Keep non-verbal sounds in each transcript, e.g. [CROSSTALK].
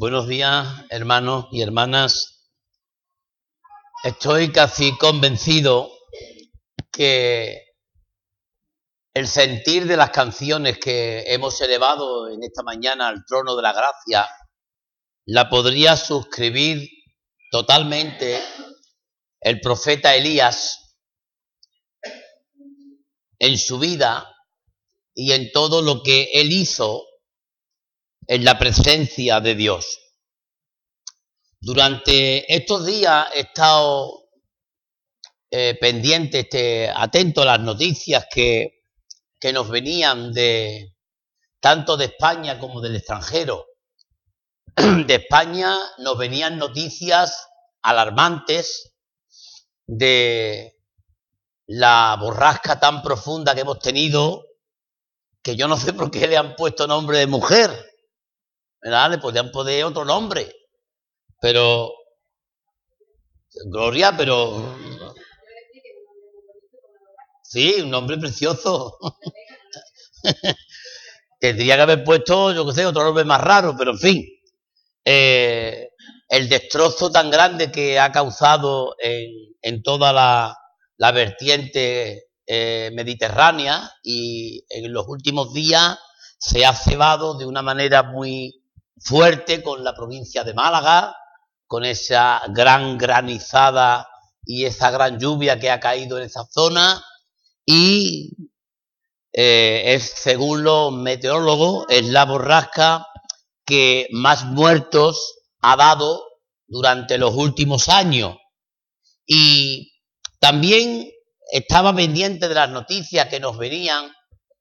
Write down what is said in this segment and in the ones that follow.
Buenos días, hermanos y hermanas. Estoy casi convencido que el sentir de las canciones que hemos elevado en esta mañana al trono de la gracia la podría suscribir totalmente el profeta Elías en su vida y en todo lo que él hizo en la presencia de Dios. Durante estos días he estado eh, pendiente, este, atento a las noticias que, que nos venían de tanto de España como del extranjero. [CLEARS THROAT] De España nos venían noticias alarmantes de la borrasca tan profunda que hemos tenido, que yo no sé por qué le han puesto nombre de mujer. ¿Verdad? Le podían poner otro nombre. Pero, Gloria, pero... Sí, un nombre precioso. [LAUGHS] Tendría que haber puesto, yo qué sé, otro nombre más raro, pero en fin. Eh, el destrozo tan grande que ha causado en, toda la, la vertiente eh, mediterránea y en los últimos días se ha cebado de una manera muy, fuerte con la provincia de Málaga, con esa gran granizada y esa gran lluvia que ha caído en esa zona y eh, es, según los meteorólogos, es la borrasca que más muertos ha dado durante los últimos años. Y también estaba pendiente de las noticias que nos venían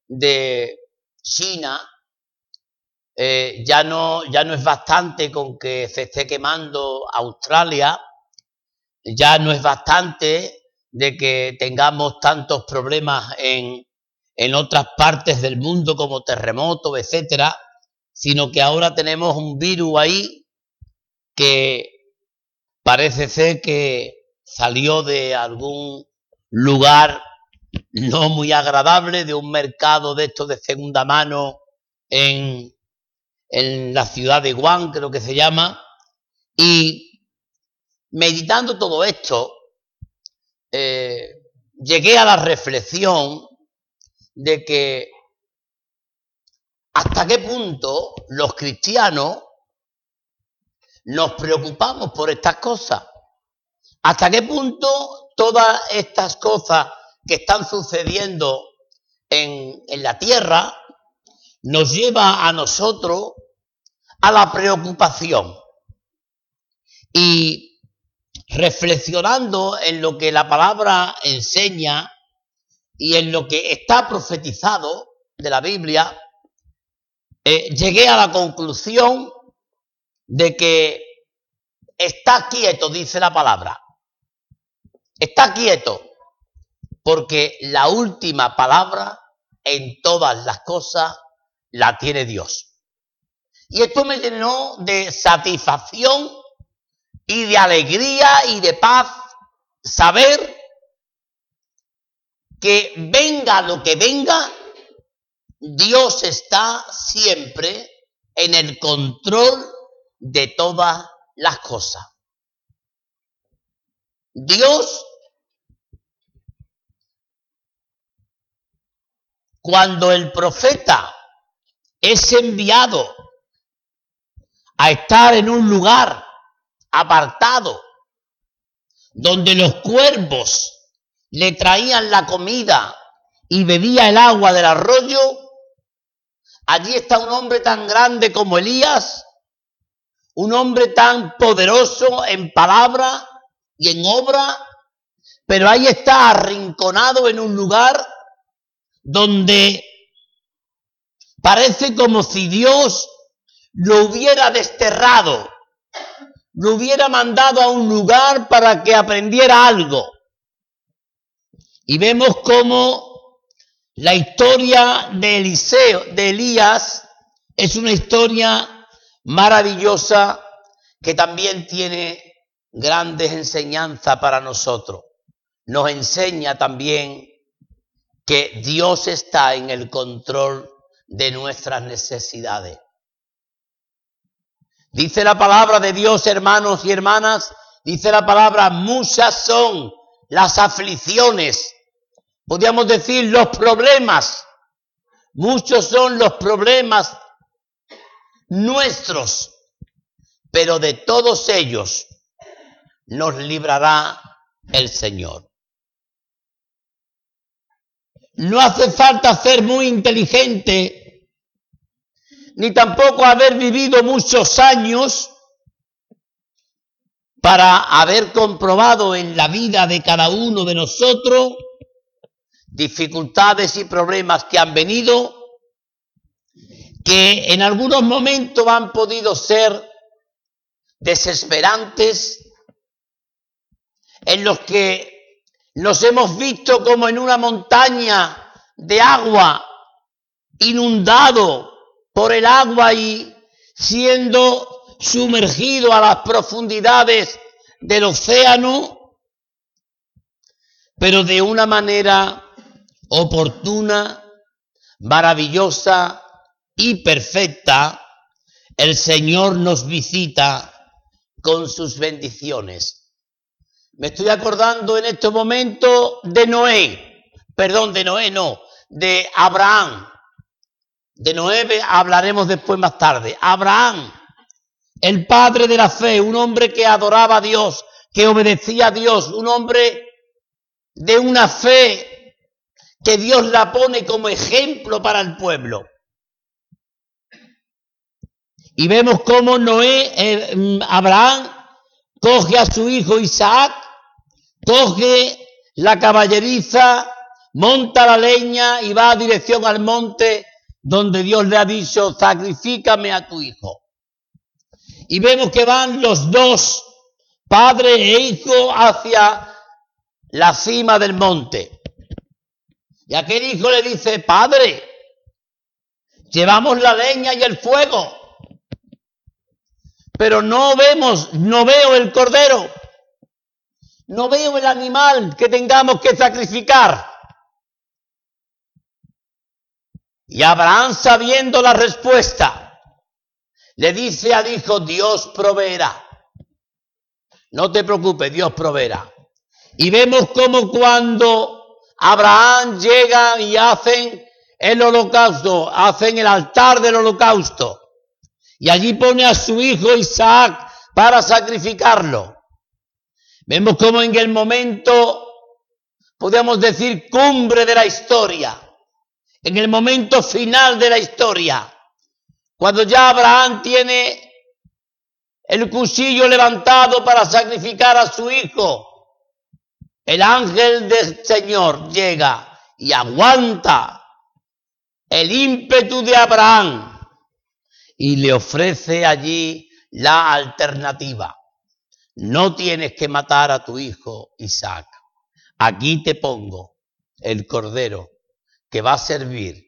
de China, eh, ya, no, ya no es bastante con que se esté quemando Australia, ya no es bastante de que tengamos tantos problemas en, en otras partes del mundo como terremotos, etcétera, sino que ahora tenemos un virus ahí que parece ser que salió de algún lugar no muy agradable, de un mercado de estos de segunda mano en, en la ciudad de Guam, creo que se llama, y meditando todo esto, eh, llegué a la reflexión de que hasta qué punto los cristianos nos preocupamos por estas cosas, hasta qué punto todas estas cosas que están sucediendo en, en la tierra nos lleva a nosotros a la preocupación. Y reflexionando en lo que la palabra enseña y en lo que está profetizado de la Biblia, eh, llegué a la conclusión de que está quieto, dice la palabra. Está quieto, porque la última palabra en todas las cosas la tiene Dios. Y esto me llenó de satisfacción y de alegría y de paz saber que venga lo que venga, Dios está siempre en el control de todas las cosas. Dios, cuando el profeta es enviado a estar en un lugar apartado, donde los cuervos le traían la comida y bebía el agua del arroyo, allí está un hombre tan grande como Elías, un hombre tan poderoso en palabra y en obra, pero ahí está arrinconado en un lugar donde Parece como si Dios lo hubiera desterrado, lo hubiera mandado a un lugar para que aprendiera algo. Y vemos cómo la historia de Eliseo, de Elías, es una historia maravillosa que también tiene grandes enseñanzas para nosotros. Nos enseña también que Dios está en el control de nuestras necesidades. Dice la palabra de Dios, hermanos y hermanas, dice la palabra, muchas son las aflicciones, podríamos decir los problemas, muchos son los problemas nuestros, pero de todos ellos nos librará el Señor. No hace falta ser muy inteligente, ni tampoco haber vivido muchos años para haber comprobado en la vida de cada uno de nosotros dificultades y problemas que han venido, que en algunos momentos han podido ser desesperantes, en los que nos hemos visto como en una montaña de agua, inundado por el agua y siendo sumergido a las profundidades del océano, pero de una manera oportuna, maravillosa y perfecta, el Señor nos visita con sus bendiciones. Me estoy acordando en este momento de Noé, perdón, de Noé no, de Abraham. De Noé hablaremos después más tarde. Abraham, el padre de la fe, un hombre que adoraba a Dios, que obedecía a Dios, un hombre de una fe que Dios la pone como ejemplo para el pueblo. Y vemos cómo Noé, eh, Abraham, coge a su hijo Isaac coge la caballeriza, monta la leña y va a dirección al monte donde Dios le ha dicho, sacrifícame a tu hijo. Y vemos que van los dos, padre e hijo, hacia la cima del monte. Y aquel hijo le dice, padre, llevamos la leña y el fuego, pero no vemos, no veo el cordero. No veo el animal que tengamos que sacrificar. Y Abraham, sabiendo la respuesta, le dice al hijo, Dios proveerá. No te preocupes, Dios proveerá. Y vemos como cuando Abraham llega y hacen el holocausto, hacen el altar del holocausto. Y allí pone a su hijo Isaac para sacrificarlo. Vemos como en el momento, podríamos decir, cumbre de la historia, en el momento final de la historia, cuando ya Abraham tiene el cuchillo levantado para sacrificar a su hijo, el ángel del Señor llega y aguanta el ímpetu de Abraham y le ofrece allí la alternativa. No tienes que matar a tu hijo Isaac. Aquí te pongo el cordero que va a servir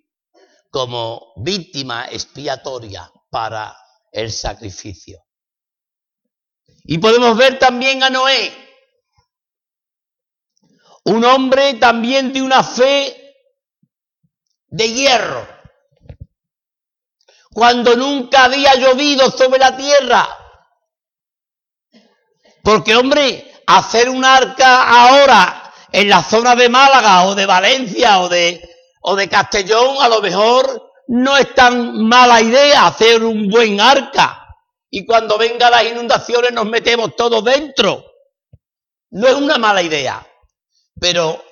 como víctima expiatoria para el sacrificio. Y podemos ver también a Noé, un hombre también de una fe de hierro, cuando nunca había llovido sobre la tierra, porque, hombre, hacer un arca ahora en la zona de Málaga o de Valencia o de, o de Castellón, a lo mejor no es tan mala idea hacer un buen arca. Y cuando vengan las inundaciones nos metemos todos dentro. No es una mala idea. Pero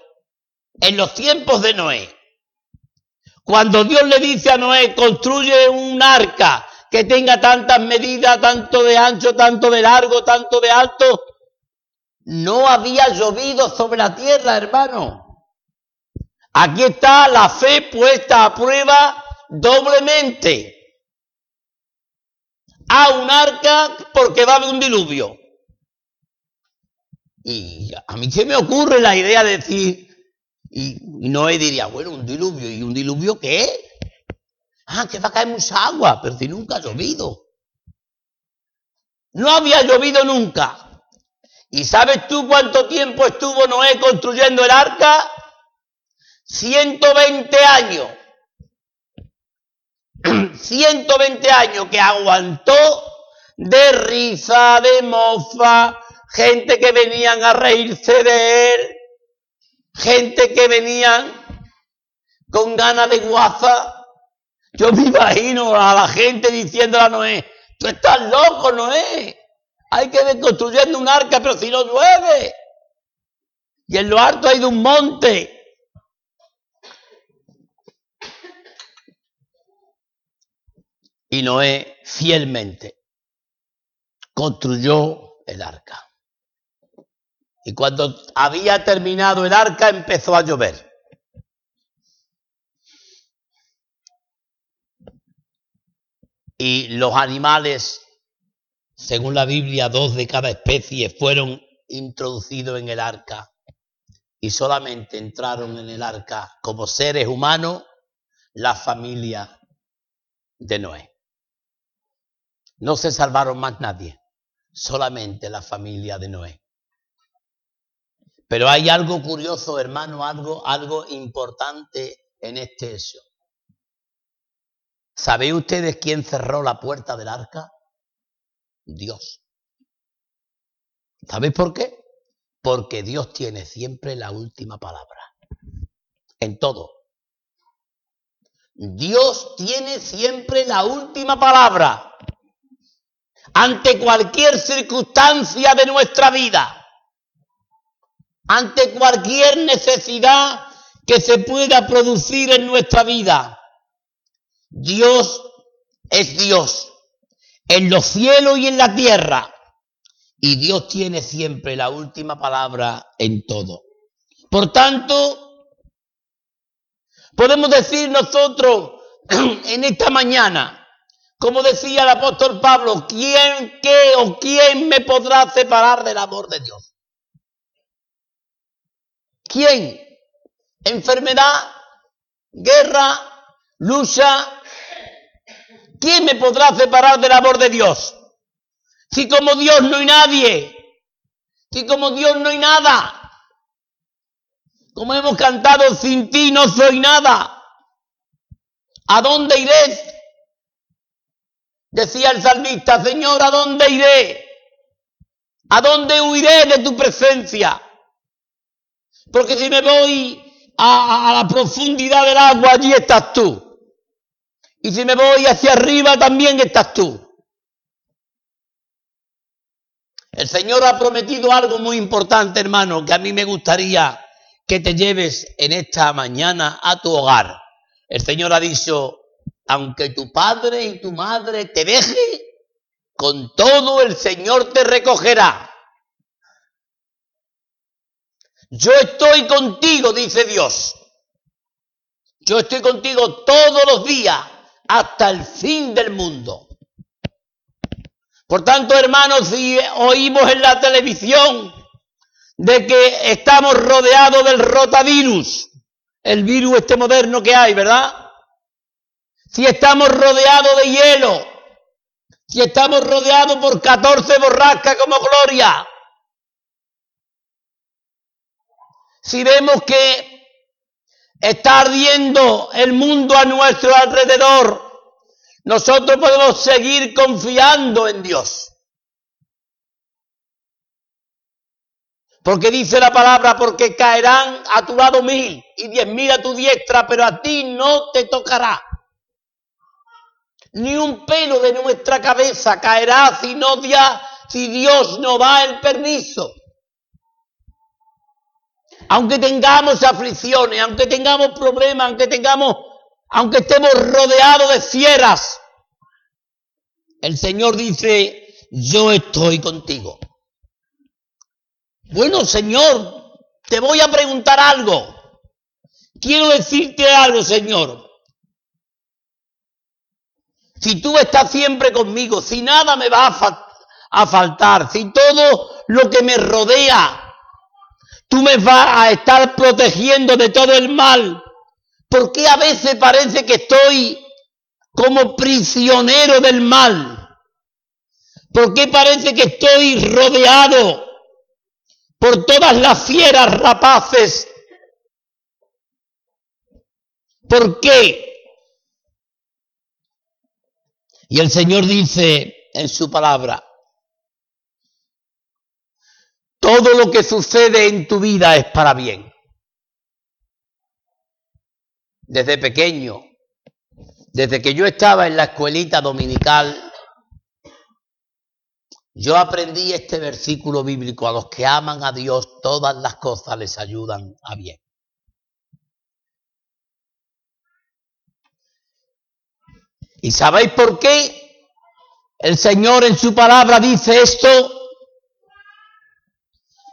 en los tiempos de Noé, cuando Dios le dice a Noé, construye un arca que tenga tantas medidas, tanto de ancho, tanto de largo, tanto de alto. No había llovido sobre la tierra, hermano. Aquí está la fe puesta a prueba doblemente. A un arca porque va a haber un diluvio. Y a mí se me ocurre la idea de decir, y, Noé diría, bueno, un diluvio, ¿y un diluvio qué? Ah, que va a caer mucha agua, pero si nunca ha llovido. No había llovido nunca. ¿Y sabes tú cuánto tiempo estuvo Noé construyendo el arca? 120 años. [CLEARS THROAT] 120 años que aguantó de risa, de mofa, gente que venían a reírse de él, gente que venían con ganas de guaza. Yo me imagino a la gente diciendo a Noé, tú estás loco, Noé. Hay que ir construyendo un arca, pero si no llueve. Y en lo alto hay de un monte. Y Noé fielmente construyó el arca. Y cuando había terminado el arca empezó a llover. Y los animales, según la Biblia, dos de cada especie fueron introducidos en el arca. Y solamente entraron en el arca como seres humanos la familia de Noé. No se salvaron más nadie, solamente la familia de Noé. Pero hay algo curioso, hermano, algo, algo importante en este hecho. ¿Sabéis ustedes quién cerró la puerta del arca? Dios. ¿Sabéis por qué? Porque Dios tiene siempre la última palabra. En todo. Dios tiene siempre la última palabra ante cualquier circunstancia de nuestra vida, ante cualquier necesidad que se pueda producir en nuestra vida. Dios es Dios en los cielos y en la tierra. Y Dios tiene siempre la última palabra en todo. Por tanto, podemos decir nosotros [CLEARS THROAT] en esta mañana, como decía el apóstol Pablo, ¿quién, qué o quién me podrá separar del amor de Dios? ¿Quién? Enfermedad, guerra, lucha. ¿Quién me podrá separar del amor de Dios? Si como Dios no hay nadie, si como Dios no hay nada, como hemos cantado, sin ti no soy nada. ¿A dónde iré? Decía el salmista, Señor, ¿a dónde iré? ¿A dónde huiré de tu presencia? Porque si me voy a, la profundidad del agua, allí estás tú. Y si me voy hacia arriba, también estás tú. El Señor ha prometido algo muy importante, hermano, que a mí me gustaría que te lleves en esta mañana a tu hogar. El Señor ha dicho, aunque tu padre y tu madre te dejen, con todo el Señor te recogerá. Yo estoy contigo, dice Dios. Yo estoy contigo todos los días hasta el fin del mundo. Por tanto, hermanos, si oímos en la televisión de que estamos rodeados del rotavirus, el virus este moderno que hay, ¿verdad? Si estamos rodeados de hielo, si estamos rodeados por 14 borrascas como Gloria, si vemos que está ardiendo el mundo a nuestro alrededor, nosotros podemos seguir confiando en Dios. Porque dice la palabra, porque caerán a tu lado mil y diez mil a tu diestra, pero a ti no te tocará ni un pelo de nuestra cabeza caerá si, no si Dios no da el permiso. Aunque tengamos aflicciones, aunque tengamos problemas, aunque tengamos, aunque estemos rodeados de fieras, el Señor dice, yo estoy contigo. Bueno, Señor, te voy a preguntar algo. Quiero decirte algo, Señor. Si tú estás siempre conmigo, si nada me va a, faltar, si todo lo que me rodea, tú me vas a estar protegiendo de todo el mal, ¿por qué a veces parece que estoy como prisionero del mal? ¿Por qué parece que estoy rodeado por todas las fieras rapaces? ¿Por qué? Y el Señor dice en su palabra. Todo lo que sucede en tu vida es para bien. Desde pequeño, desde que yo estaba en la escuelita dominical, yo aprendí este versículo bíblico, a los que aman a Dios, todas las cosas les ayudan a bien. ¿Y sabéis por qué el Señor en su palabra dice esto?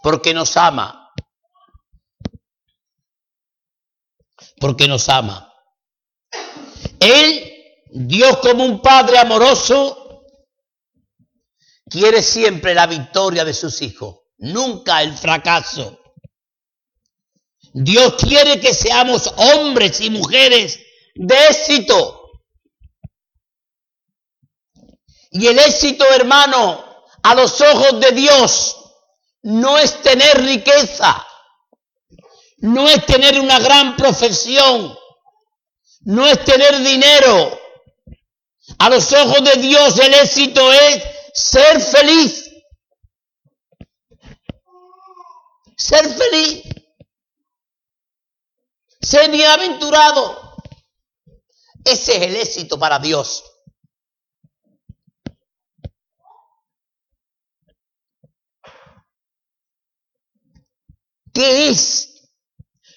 Porque nos ama. Porque nos ama. Él, Dios como un Padre amoroso, quiere siempre la victoria de sus hijos, nunca el fracaso. Dios quiere que seamos hombres y mujeres de éxito. Y el éxito, hermano, a los ojos de Dios, no es tener riqueza, no es tener una gran profesión, no es tener dinero. A los ojos de Dios el éxito es ser feliz. Ser feliz. Ser bienaventurado. Ese es el éxito para Dios. ¿Qué es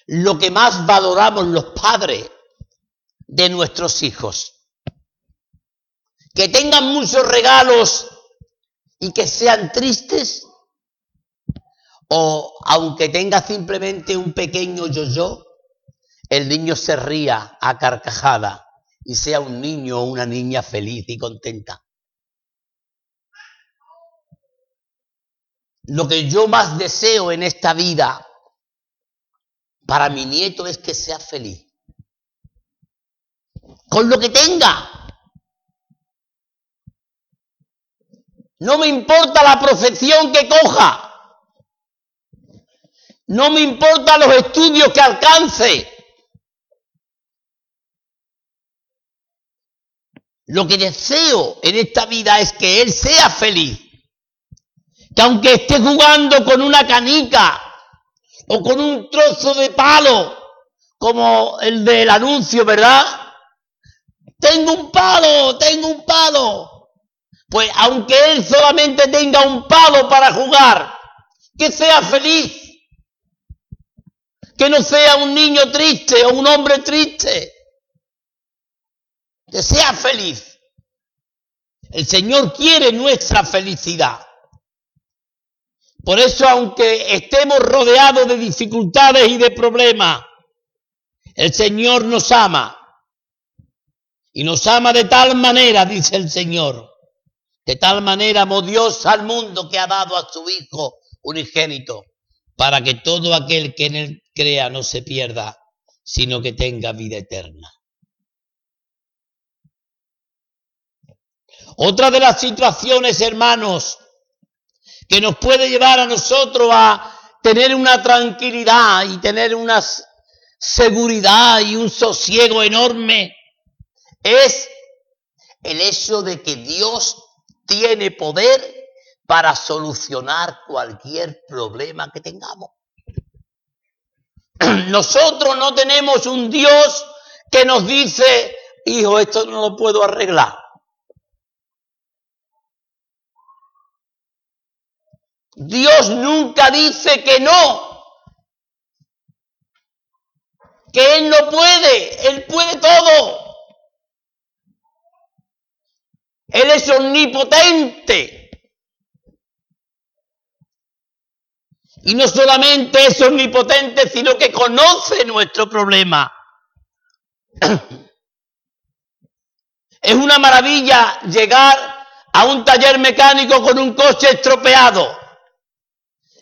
lo que más valoramos los padres de nuestros hijos? Que tengan muchos regalos y que sean tristes? ¿O aunque tenga simplemente un pequeño yo-yo, el niño se ría a carcajada y sea un niño o una niña feliz y contenta? Lo que yo más deseo en esta vida para mi nieto es que sea feliz. Con lo que tenga. No me importa la profesión que coja. No me importa los estudios que alcance. Lo que deseo en esta vida es que él sea feliz. Que aunque esté jugando con una canica o con un trozo de palo, como el del anuncio, ¿verdad? Tengo un palo, tengo un palo. Pues aunque él solamente tenga un palo para jugar, que sea feliz. Que no sea un niño triste o un hombre triste. Que sea feliz. El Señor quiere nuestra felicidad. Por eso, aunque estemos rodeados de dificultades y de problemas, el Señor nos ama. Y nos ama de tal manera, dice el Señor, de tal manera amó Dios al mundo que ha dado a su Hijo unigénito, para que todo aquel que en él crea no se pierda, sino que tenga vida eterna. Otra de las situaciones, hermanos, que nos puede llevar a nosotros a tener una tranquilidad y tener una seguridad y un sosiego enorme, es el hecho de que Dios tiene poder para solucionar cualquier problema que tengamos. [CLEARS THROAT] Nosotros no tenemos un Dios que nos dice, hijo, esto no lo puedo arreglar. Dios nunca dice que no, que Él no puede, Él puede todo. Él es omnipotente. Y no solamente es omnipotente, sino que conoce nuestro problema. [CLEARS THROAT] Es una maravilla llegar a un taller mecánico con un coche estropeado.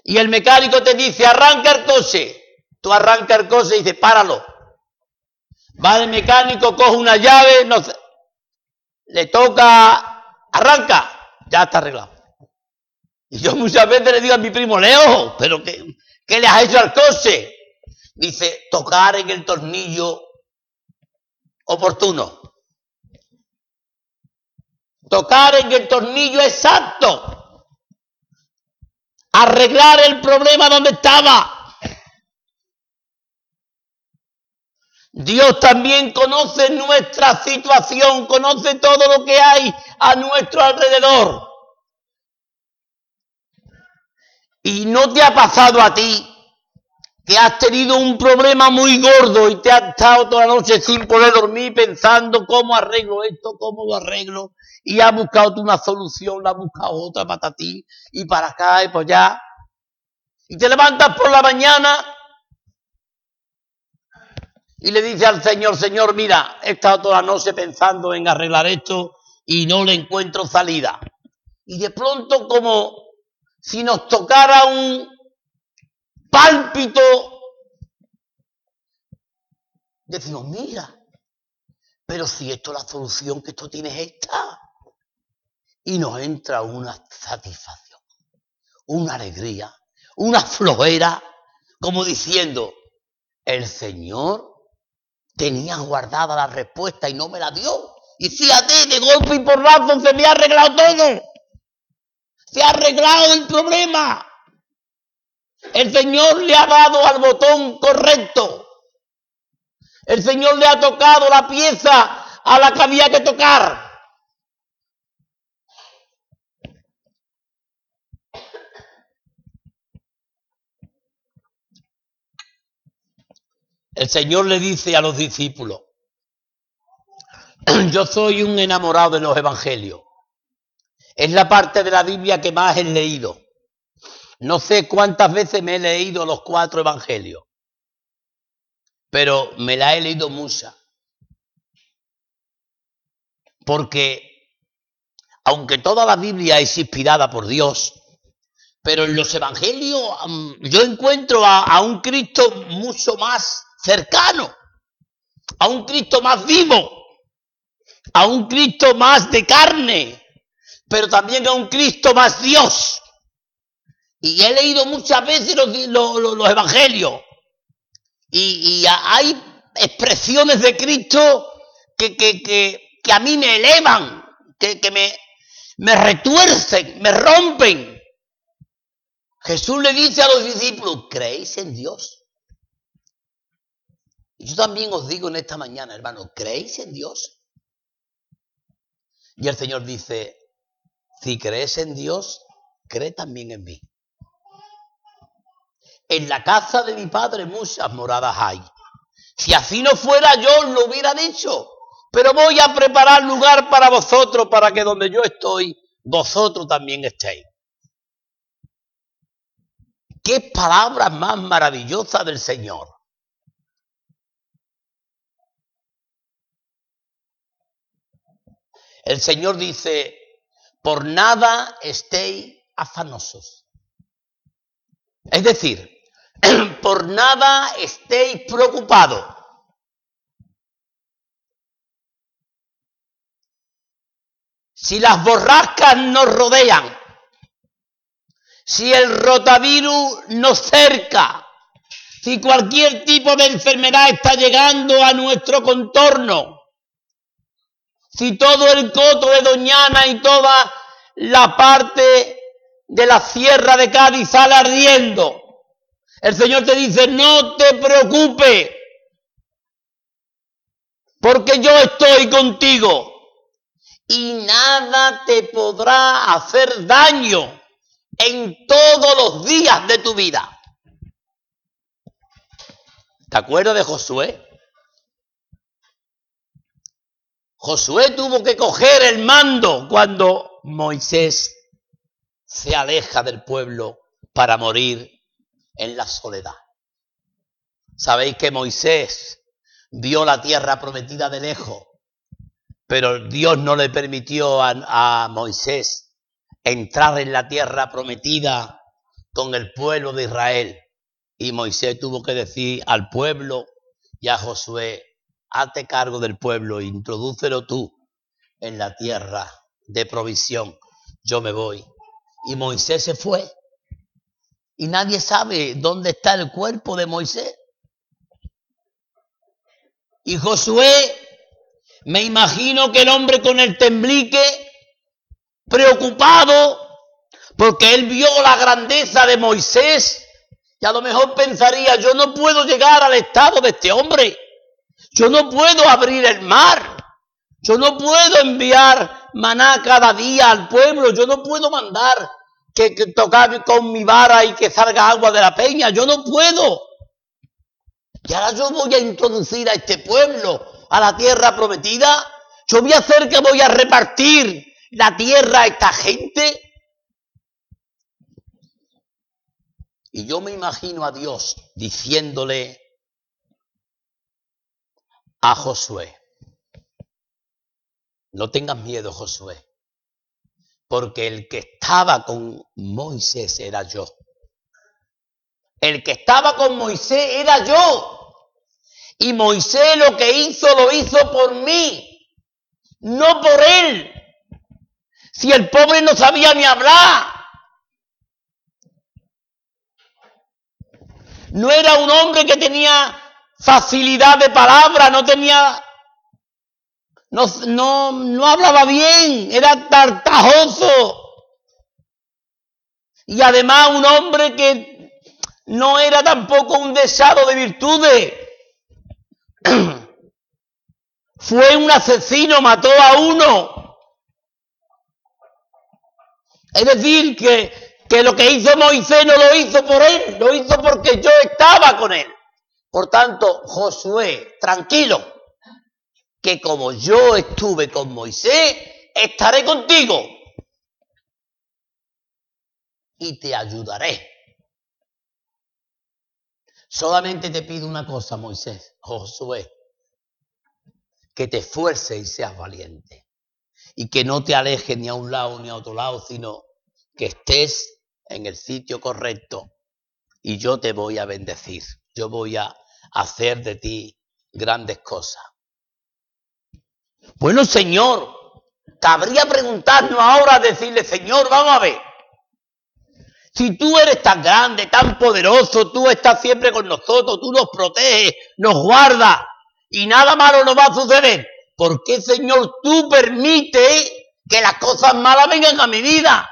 Y el mecánico te dice, arranca el coche. Tú arranca el coche y dices, páralo. Va el mecánico, coge una llave, no sé, le toca, arranca, ya está arreglado. Y yo muchas veces le digo a mi primo, Leo, pero ¿qué, qué le has hecho al coche? Dice, tocar en el tornillo oportuno. tocar en el tornillo exacto, arreglar el problema donde estaba. Dios también conoce nuestra situación, conoce todo lo que hay a nuestro alrededor. Y no te ha pasado a ti que has tenido un problema muy gordo y te has estado toda la noche sin poder dormir pensando cómo arreglo esto, cómo lo arreglo, y has buscado una solución, la has buscado otra para ti, y para acá y para allá. Y te levantas por la mañana y le dices al Señor, Señor, mira, he estado toda la noche pensando en arreglar esto y no le encuentro salida. Y de pronto como si nos tocara un, pálpito, decimos, mira, pero si esto la solución que esto tiene es esta. Y nos entra una satisfacción, una alegría, una flojera, como diciendo, el Señor tenía guardada la respuesta y no me la dio. Y fíjate, de golpe y por razón se me ha arreglado todo. Se ha arreglado el problema. El Señor le ha dado al botón correcto. El Señor le ha tocado la pieza a la que había que tocar. El Señor le dice a los discípulos, yo soy un enamorado de los evangelios. Es la parte de la Biblia que más he leído. No sé cuántas veces me he leído los cuatro evangelios, pero me la he leído mucha. Porque, aunque toda la Biblia es inspirada por Dios, pero en los evangelios yo encuentro a un Cristo mucho más cercano, a un Cristo más vivo, a un Cristo más de carne, pero también a un Cristo más Dios. Y he leído muchas veces los, evangelios. Y, hay expresiones de Cristo que, que, a mí me elevan, que, me, me retuercen, me rompen. Jesús le dice a los discípulos, ¿creéis en Dios? Yo también os digo en esta mañana, hermano, ¿creéis en Dios? Y el Señor dice, si crees en Dios, cree también en mí. En la casa de mi padre muchas moradas hay. Si así no fuera yo lo hubiera dicho. Pero voy a preparar lugar para vosotros, para que donde yo estoy, vosotros también estéis. Qué palabras más maravillosas del Señor. El Señor dice, por nada estéis afanosos. Es decir, [CLEARS THROAT] por nada estéis preocupados. Si las borrascas nos rodean, si el rotavirus nos cerca, si cualquier tipo de enfermedad está llegando a nuestro contorno, si todo el coto de Doñana y toda la parte de la sierra de Cádiz sale ardiendo, el Señor te dice, no te preocupes, porque yo estoy contigo y nada te podrá hacer daño en todos los días de tu vida. ¿Te acuerdas de Josué? Josué tuvo que coger el mando cuando Moisés se aleja del pueblo para morir en la soledad. Sabéis que Moisés vio la tierra prometida de lejos, pero Dios no le permitió a, Moisés entrar en la tierra prometida con el pueblo de Israel. Y Moisés tuvo que decir al pueblo y a Josué, hazte cargo del pueblo, introdúcelo tú en la tierra de provisión. Yo me voy. Y Moisés se fue y nadie sabe dónde está el cuerpo de Moisés. Y Josué, me imagino que el hombre con el temblique preocupado, porque él vio la grandeza de Moisés y a lo mejor pensaría, yo no puedo llegar al estado de este hombre, yo no puedo abrir el mar, yo no puedo enviar maná cada día al pueblo, yo no puedo mandar que, tocar con mi vara y que salga agua de la peña, yo no puedo. Y ahora yo voy a introducir a este pueblo a la tierra prometida, yo voy a hacer que voy a repartir la tierra a esta gente. Y yo me imagino a Dios diciéndole a Josué, no tengas miedo, Josué, porque el que estaba con Moisés era yo. El que estaba con Moisés era yo. Y Moisés lo que hizo lo hizo por mí, no por él. Si el pobre no sabía ni hablar. No era un hombre que tenía facilidad de palabra, no tenía, no, no, no hablaba bien, era tartajoso. Y además un hombre que no era tampoco un deseado de virtudes. [CLEARS THROAT] Fue un asesino, mató a uno. Es decir, que, que lo que hizo Moisés no lo hizo por él, lo hizo porque yo estaba con él. Por tanto, Josué, tranquilo, que como yo estuve con Moisés, estaré contigo y te ayudaré. Solamente te pido una cosa, Moisés, Josué, que te esfuerces y seas valiente y que no te alejes ni a un lado ni a otro lado, sino que estés en el sitio correcto y yo te voy a bendecir. Yo voy a hacer de ti grandes cosas. Bueno, Señor, cabría preguntarnos ahora, decirle, Señor, vamos a ver. Si tú eres tan grande, tan poderoso, tú estás siempre con nosotros, tú nos proteges, nos guardas y nada malo nos va a suceder. ¿Por qué, Señor, tú permites que las cosas malas vengan a mi vida?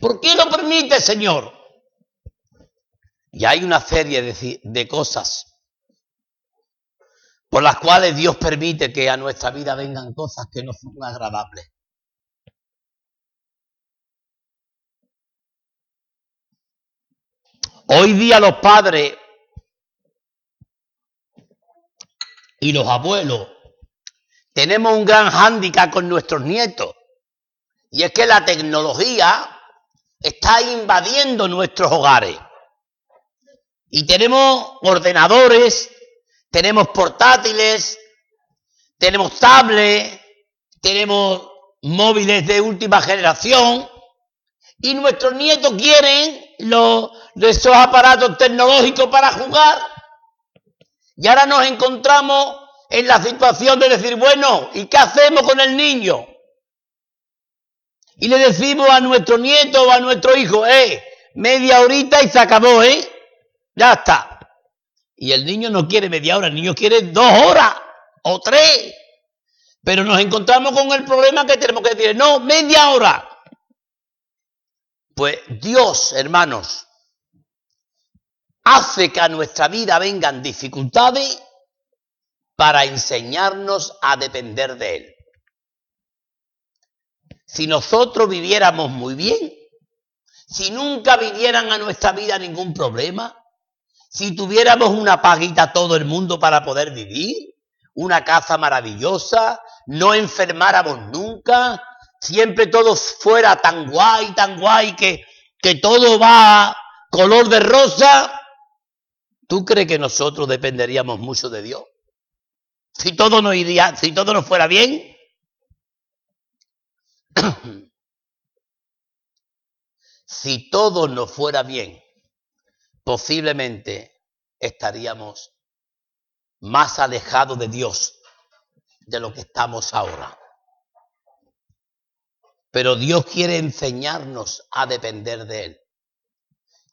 ¿Por qué lo permite, Señor? Y hay una serie de, cosas por las cuales Dios permite que a nuestra vida vengan cosas que no son agradables. Hoy día los padres y los abuelos tenemos un gran hándicap con nuestros nietos. Y es que la tecnología está invadiendo nuestros hogares. Y tenemos ordenadores, tenemos portátiles, tenemos tablets, tenemos móviles de última generación y nuestros nietos quieren los, esos aparatos tecnológicos para jugar. Y ahora nos encontramos en la situación de decir, bueno, ¿y qué hacemos con el niño? Y le decimos a nuestro nieto o a nuestro hijo, eh, media horita y se acabó, ¿eh? Ya está. Y el niño no quiere media hora, el niño quiere dos horas o tres. Pero nos encontramos con el problema que tenemos que decir, no, media hora. Pues Dios, hermanos, hace que a nuestra vida vengan dificultades para enseñarnos a depender de Él. Si nosotros viviéramos muy bien, si nunca vinieran a nuestra vida ningún problema, si tuviéramos una paguita todo el mundo para poder vivir, una casa maravillosa, no enfermáramos nunca, siempre todo fuera tan guay, tan guay que, que todo va color de rosa, ¿tú crees que nosotros dependeríamos mucho de Dios? Si todo nos iría, si todo nos fuera bien. [CLEARS THROAT] si todo nos fuera bien, posiblemente estaríamos más alejados de Dios de lo que estamos ahora. Pero Dios quiere enseñarnos a depender de Él.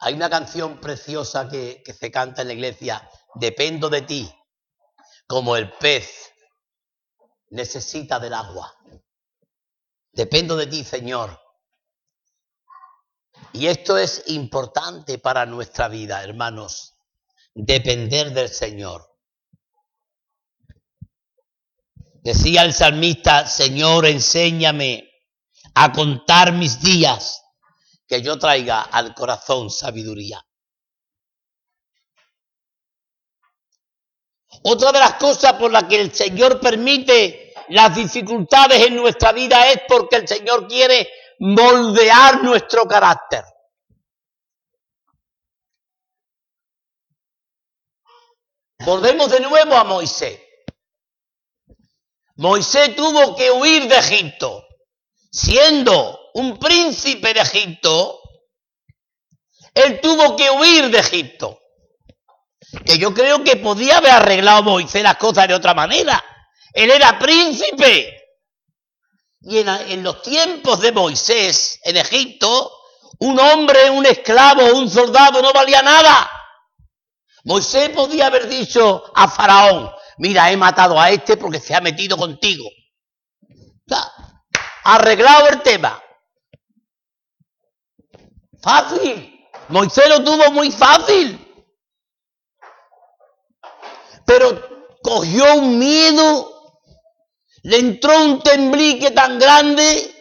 Hay una canción preciosa que, que se canta en la iglesia, Dependo de ti, como el pez necesita del agua. Dependo de ti, Señor. Y esto es importante para nuestra vida, hermanos. Depender del Señor. Decía el salmista, Señor, enséñame a contar mis días, que yo traiga al corazón sabiduría. Otra de las cosas por las que el Señor permite las dificultades en nuestra vida es porque el Señor quiere moldear nuestro carácter. Volvemos de nuevo a Moisés. Moisés tuvo que huir de Egipto, siendo un príncipe de Egipto, él tuvo que huir de Egipto. Que yo creo que podía haber arreglado Moisés las cosas de otra manera. Él era príncipe. Y en, los tiempos de Moisés en Egipto, un hombre, un esclavo, un soldado no valía nada. Moisés podía haber dicho a Faraón, mira, he matado a este porque se ha metido contigo. arreglado el tema. Fácil. Moisés lo tuvo muy fácil. Pero cogió un miedo le entró un temblique tan grande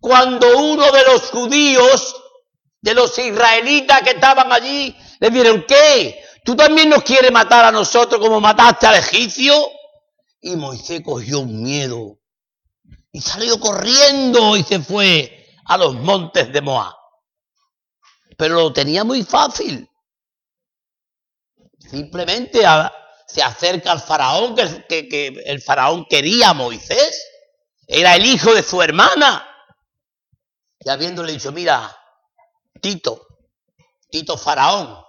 cuando uno de los judíos, de los israelitas que estaban allí, le dijeron, ¿qué? ¿Tú también nos quieres matar a nosotros como mataste al egipcio? Y Moisés cogió un miedo y salió corriendo y se fue a los montes de Moab. Pero lo tenía muy fácil. Simplemente a, se acerca al faraón, que, el faraón quería a Moisés, era el hijo de su hermana. Y habiéndole dicho, mira, Tito, Tito faraón,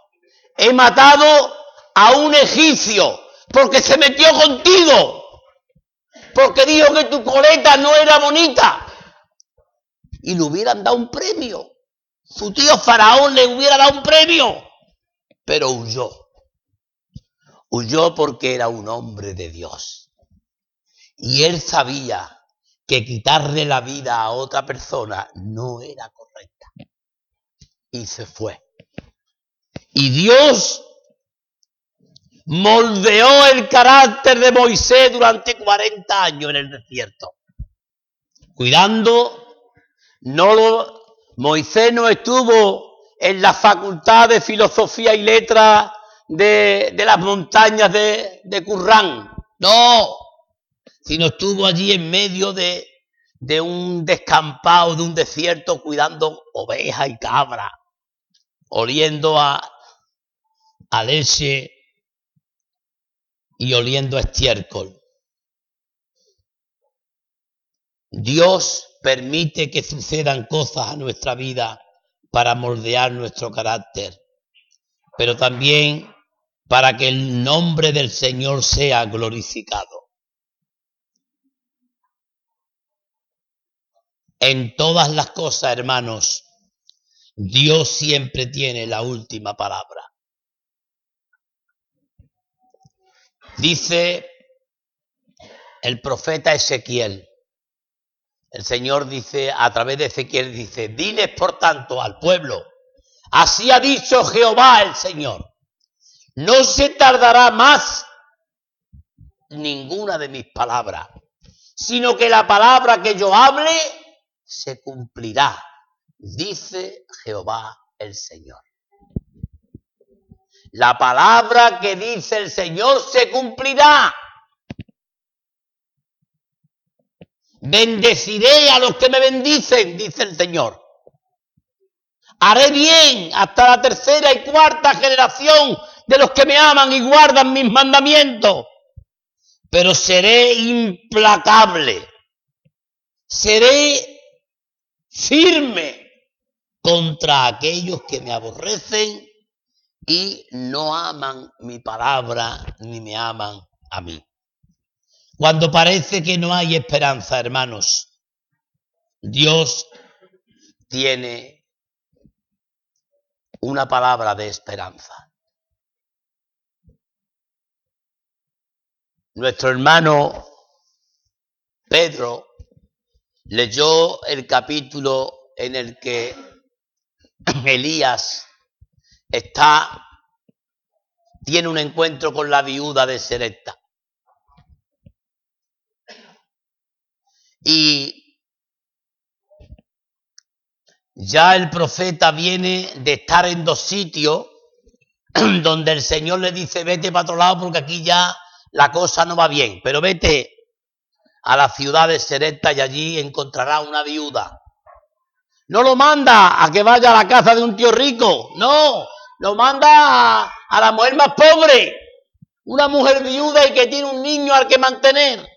he matado a un egipcio porque se metió contigo, porque dijo que tu coleta no era bonita. Y le hubieran dado un premio. Su tío faraón le hubiera dado un premio, pero huyó. Huyó porque era un hombre de Dios. Y él sabía que quitarle la vida a otra persona no era correcta. Y se fue. Y Dios moldeó el carácter de Moisés durante 40 años en el desierto. Cuidando, no lo, Moisés no estuvo en la facultad de filosofía y letra de, las montañas de, de Currán. No, sino estuvo allí en medio de, de un descampado, de un desierto, cuidando ovejas y cabras, oliendo a, a leche y oliendo a estiércol. Dios permite que sucedan cosas a nuestra vida para moldear nuestro carácter, pero también para que el nombre del Señor sea glorificado. En todas las cosas, hermanos, Dios siempre tiene la última palabra. Dice el profeta Ezequiel, el Señor dice a través de Ezequiel, dice, diles por tanto al pueblo, así ha dicho Jehová el Señor, no se tardará más ninguna de mis palabras, sino que la palabra que yo hable se cumplirá, dice Jehová el Señor. La palabra que dice el Señor se cumplirá. Bendeciré a los que me bendicen, dice el Señor. Haré bien hasta la tercera y cuarta generación de los que me aman y guardan mis mandamientos. Pero seré implacable. Seré firme contra aquellos que me aborrecen y no aman mi palabra ni me aman a mí. Cuando parece que no hay esperanza, hermanos, Dios tiene una palabra de esperanza. Nuestro hermano Pedro leyó el capítulo en el que Elías está, tiene un encuentro con la viuda de Serepta. Y ya el profeta viene de estar en dos sitios [CLEARS THROAT] donde el Señor le dice, vete para otro lado porque aquí ya la cosa no va bien, pero vete a la ciudad de Serepta y allí encontrará una viuda. No lo manda a que vaya a la casa de un tío rico, no, lo manda a, a la mujer más pobre, una mujer viuda y que tiene un niño al que mantener.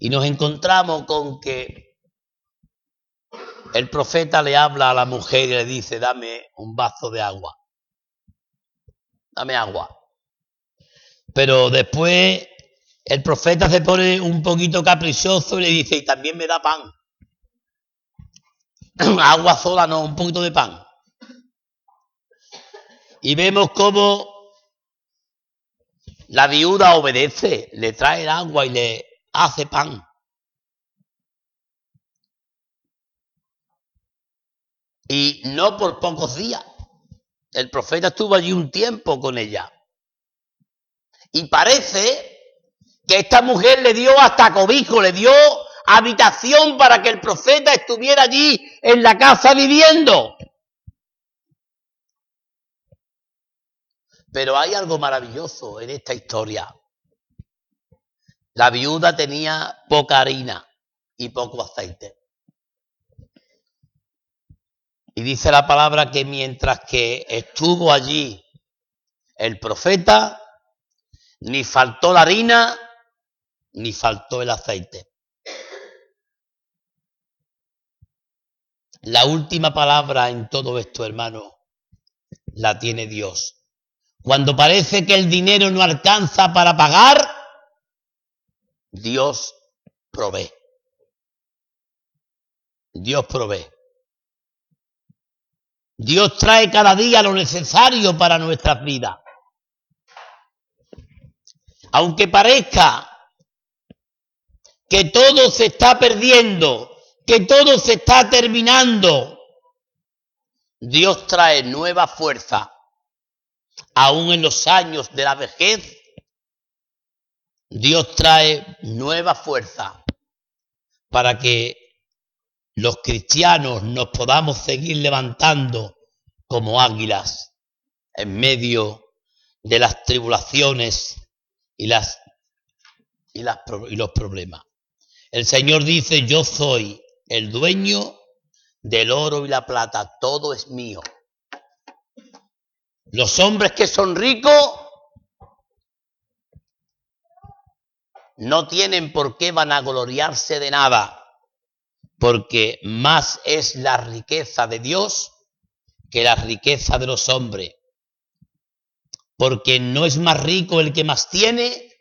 Y nos encontramos con que el profeta le habla a la mujer y le dice, dame un vaso de agua. Dame agua. Pero después el profeta se pone un poquito caprichoso y le dice, y también me da pan. [CLEARS THROAT] agua sola no, un poquito de pan. Y vemos cómo la viuda obedece, le trae el agua y le hace pan. Y no por pocos días. El profeta estuvo allí un tiempo con ella. Y parece que esta mujer le dio hasta cobijo, le dio habitación para que el profeta estuviera allí en la casa viviendo. Pero hay algo maravilloso en esta historia. La viuda tenía poca harina y poco aceite. Y dice la palabra que mientras que estuvo allí el profeta, ni faltó la harina, ni faltó el aceite. La última palabra en todo esto, hermano, la tiene Dios. Cuando parece que el dinero no alcanza para pagar, Dios provee. Dios provee. Dios trae cada día lo necesario para nuestras vidas. Aunque parezca que todo se está perdiendo, que todo se está terminando, Dios trae nueva fuerza, aún en los años de la vejez Dios trae nueva fuerza para que los cristianos nos podamos seguir levantando como águilas en medio de las tribulaciones y, las, y, las, y los problemas. El Señor dice, yo soy el dueño del oro y la plata, todo es mío. Los hombres que son ricos no tienen por qué vanagloriarse de nada, porque más es la riqueza de Dios que la riqueza de los hombres. Porque no es más rico el que más tiene,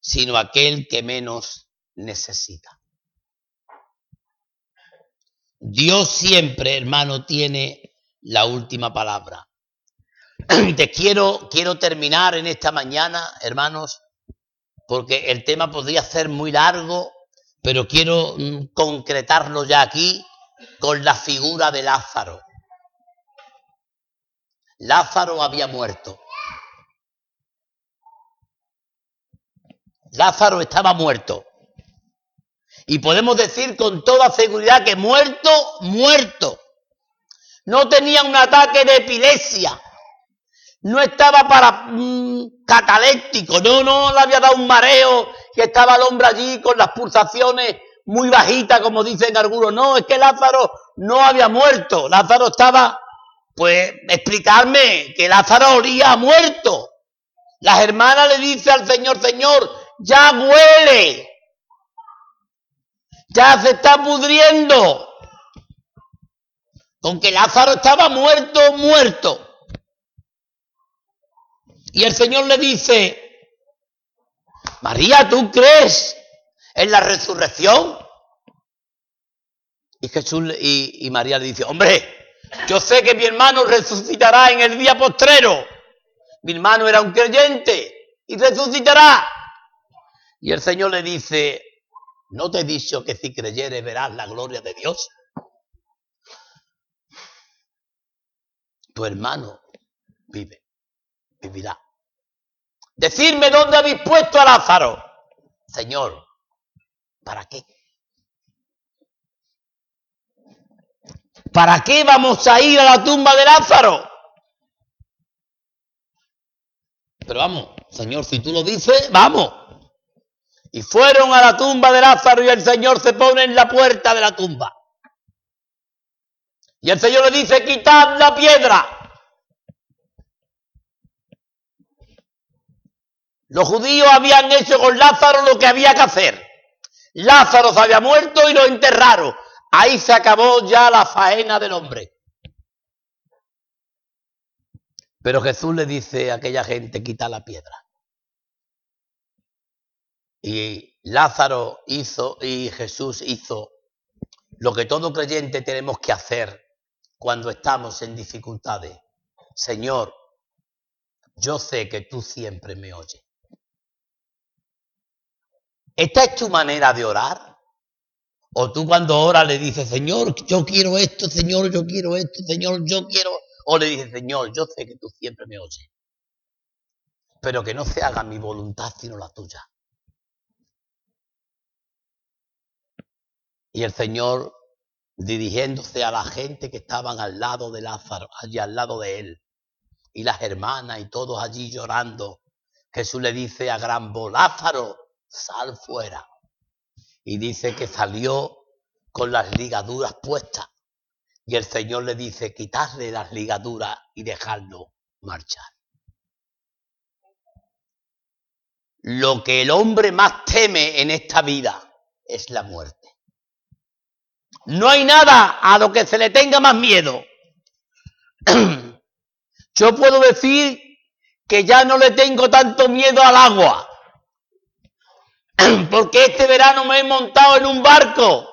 sino aquel que menos necesita. Dios siempre, hermano, tiene la última palabra. [CLEARS THROAT] Te quiero, quiero terminar en esta mañana, hermanos, porque el tema podría ser muy largo, pero quiero mm, concretarlo ya aquí con la figura de Lázaro. Lázaro había muerto. Lázaro estaba muerto. Y podemos decir con toda seguridad que muerto, muerto. No tenía un ataque de epilepsia no estaba para mm, cataléctico, no, no le había dado un mareo, que estaba el hombre allí con las pulsaciones muy bajitas, como dicen algunos. No, es que Lázaro no había muerto. Lázaro estaba, pues, explicarme que Lázaro olía muerto. Las hermanas le dicen al Señor, Señor, ya huele. Ya se está pudriendo. Con que Lázaro estaba muerto, muerto. Y el Señor le dice, María, ¿tú crees en la resurrección? Y Jesús y, María le dice, hombre, yo sé que mi hermano resucitará en el día postrero. Mi hermano era un creyente y resucitará. Y el Señor le dice, ¿no te he dicho que si creyeres verás la gloria de Dios? Tu hermano vive, vivirá. Decirme dónde habéis puesto a Lázaro. Señor, ¿para qué? ¿Para qué vamos a ir a la tumba de Lázaro? Pero vamos, Señor, si tú lo dices, vamos. Y fueron a la tumba de Lázaro y el Señor se pone en la puerta de la tumba. Y el Señor le dice, quitad la piedra. Los judíos habían hecho con Lázaro lo que había que hacer. Lázaro se había muerto y lo enterraron. Ahí se acabó ya la faena del hombre. Pero Jesús le dice a aquella gente, quita la piedra. Y Lázaro hizo y Jesús hizo lo que todo creyente tenemos que hacer cuando estamos en dificultades. Señor, yo sé que tú siempre me oyes. ¿Esta es tu manera de orar? O tú cuando oras le dices, Señor, yo quiero esto, Señor, yo quiero esto, Señor, yo quiero... O le dices, Señor, yo sé que tú siempre me oyes. Pero que no se haga mi voluntad sino la tuya. Y el Señor, dirigiéndose a la gente que estaban al lado de Lázaro, allí al lado de él, y las hermanas y todos allí llorando, Jesús le dice a gran Lázaro, sal fuera. Y dice que salió con las ligaduras puestas. Y el Señor le dice, quitarle las ligaduras y dejarlo marchar. Lo que el hombre más teme en esta vida es la muerte. No hay nada a lo que se le tenga más miedo. [CLEARS THROAT] Yo puedo decir que ya no le tengo tanto miedo al agua. [CLEARS THROAT] porque este verano me he montado en un barco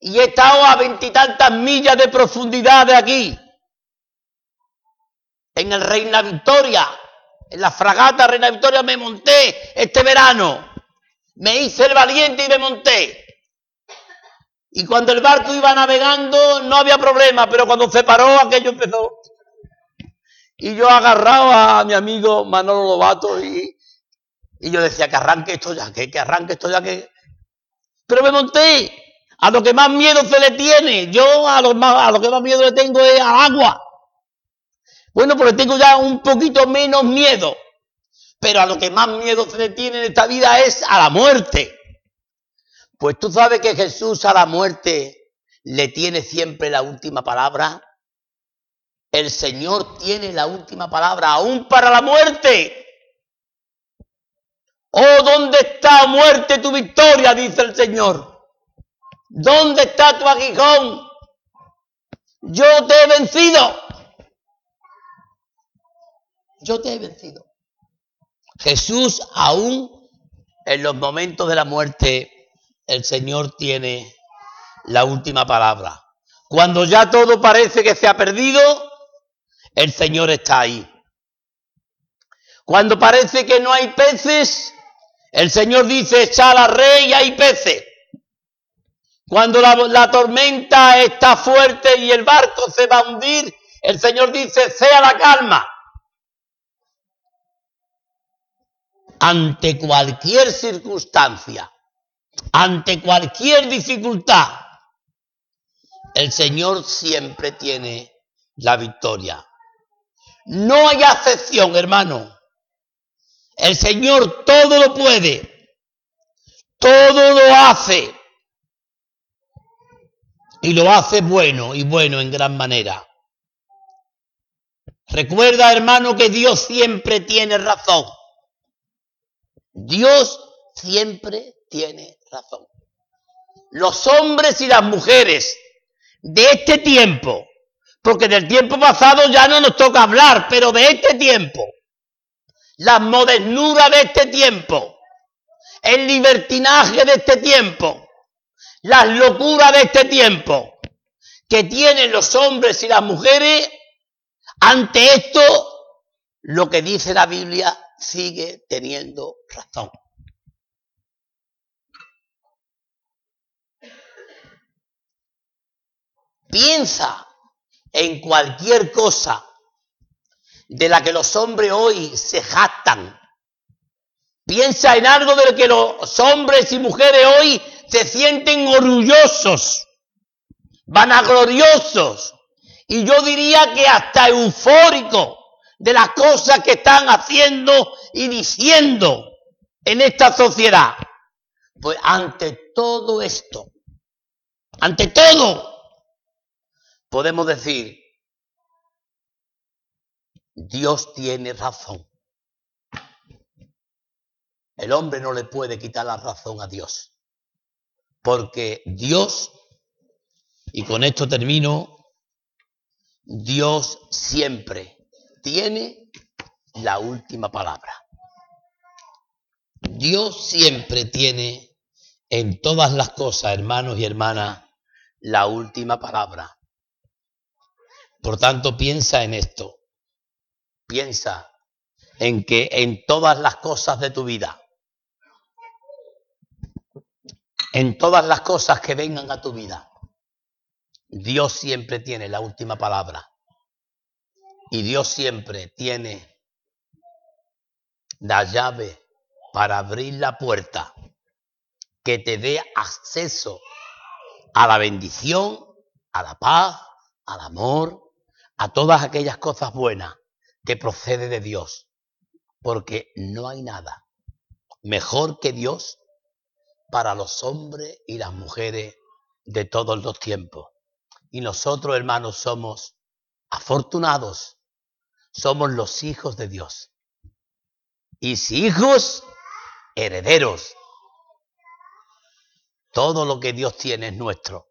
y he estado a veintitantas millas de profundidad de aquí, en el Reina Victoria, en la fragata Reina Victoria me monté este verano, me hice el valiente y me monté. Y cuando el barco iba navegando no había problema, pero cuando se paró aquello empezó. Y yo agarrado a mi amigo Manolo Lobato y, y yo decía que arranque esto ya, que, que arranque esto ya, que... Pero me monté. A lo que más miedo se le tiene. Yo a lo, más, a lo que más miedo le tengo es al agua. Bueno, pues tengo ya un poquito menos miedo. Pero a lo que más miedo se le tiene en esta vida es a la muerte. Pues tú sabes que Jesús a la muerte le tiene siempre la última palabra. El Señor tiene la última palabra, aún para la muerte. Oh, ¿dónde está muerte tu victoria? dice el Señor. ¿Dónde está tu aguijón? Yo te he vencido. Yo te he vencido. Jesús, aún en los momentos de la muerte, el Señor tiene la última palabra. Cuando ya todo parece que se ha perdido, el Señor está ahí. Cuando parece que no hay peces, el Señor dice, echa la rey y hay peces. Cuando la, tormenta está fuerte y el barco se va a hundir, el Señor dice, sea la calma. Ante cualquier circunstancia, ante cualquier dificultad, el Señor siempre tiene la victoria. No hay acepción, hermano. El Señor todo lo puede, todo lo hace. Y lo hace bueno y bueno en gran manera. Recuerda, hermano, que Dios siempre tiene razón. Dios siempre tiene razón. Los hombres y las mujeres de este tiempo, porque del tiempo pasado ya no nos toca hablar, pero de este tiempo, la modernura de este tiempo, el libertinaje de este tiempo, las locuras de este tiempo que tienen los hombres y las mujeres, ante esto, lo que dice la Biblia sigue teniendo razón. Piensa en cualquier cosa de la que los hombres hoy se jactan. Piensa en algo de lo que los hombres y mujeres hoy se sienten orgullosos, vanagloriosos, y yo diría que hasta eufóricos de las cosas que están haciendo y diciendo en esta sociedad. Pues ante todo esto, ante todo, podemos decir, Dios tiene razón. El hombre no le puede quitar la razón a Dios. Porque Dios, y con esto termino, Dios siempre tiene la última palabra. Dios siempre tiene en todas las cosas, hermanos y hermanas, la última palabra. Por tanto, piensa en esto. Piensa en que en todas las cosas de tu vida, en todas las cosas que vengan a tu vida, Dios siempre tiene la última palabra. Y Dios siempre tiene la llave para abrir la puerta que te dé acceso a la bendición, a la paz, al amor, a todas aquellas cosas buenas que procede de Dios. Porque no hay nada mejor que Dios para los hombres y las mujeres de todos los tiempos. Y nosotros, hermanos, somos afortunados, somos los hijos de Dios. Y si hijos, herederos. Todo lo que Dios tiene es nuestro.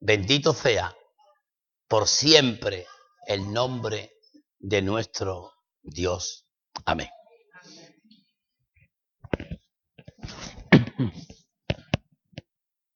Bendito sea por siempre el nombre de nuestro Dios. Amén.